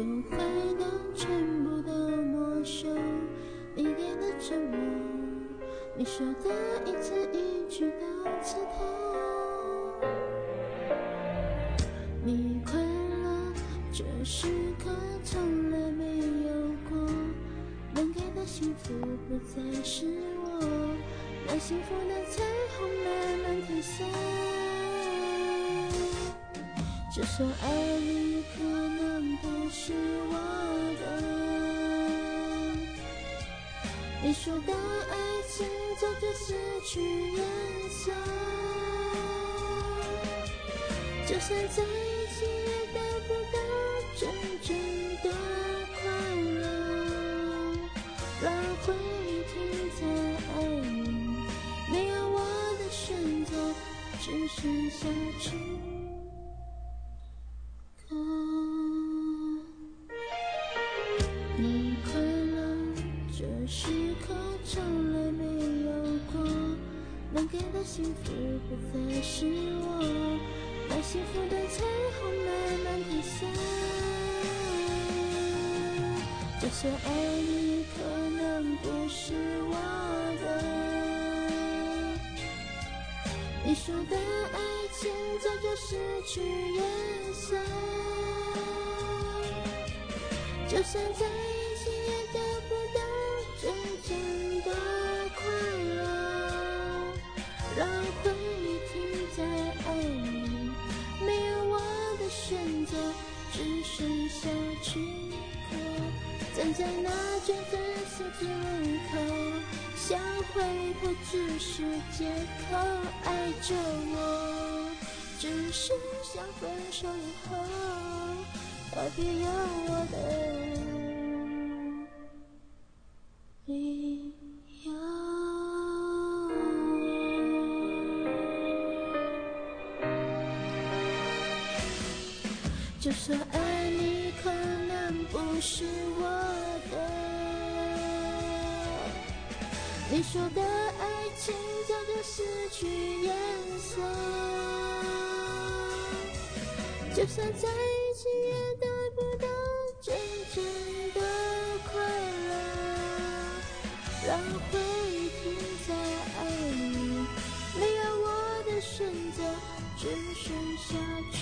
会能全部都没收。你给的承诺，你说的一字一句都刺痛。你快乐，这时刻从来没有过。能给的幸福不再是我，让幸福的彩虹慢慢褪色。就算爱你说的爱情早就失去颜色，就算在一起也得不到真正的快乐。让回忆停在爱里，没有我的选择，只剩下沉默。幸福不再是我，把幸福的彩虹慢慢褪色。就算爱你可能不是我的，你说的爱情早就失去颜色。就算在在那卷粉色字路口，想回头只是借口。爱着我，只是想分手以后，特别有我的理由。就算爱你可能不是你说的爱情早就失去颜色。就算在一起也得不到真正的快乐，让回忆停在爱里，没有我的选择，只剩下去。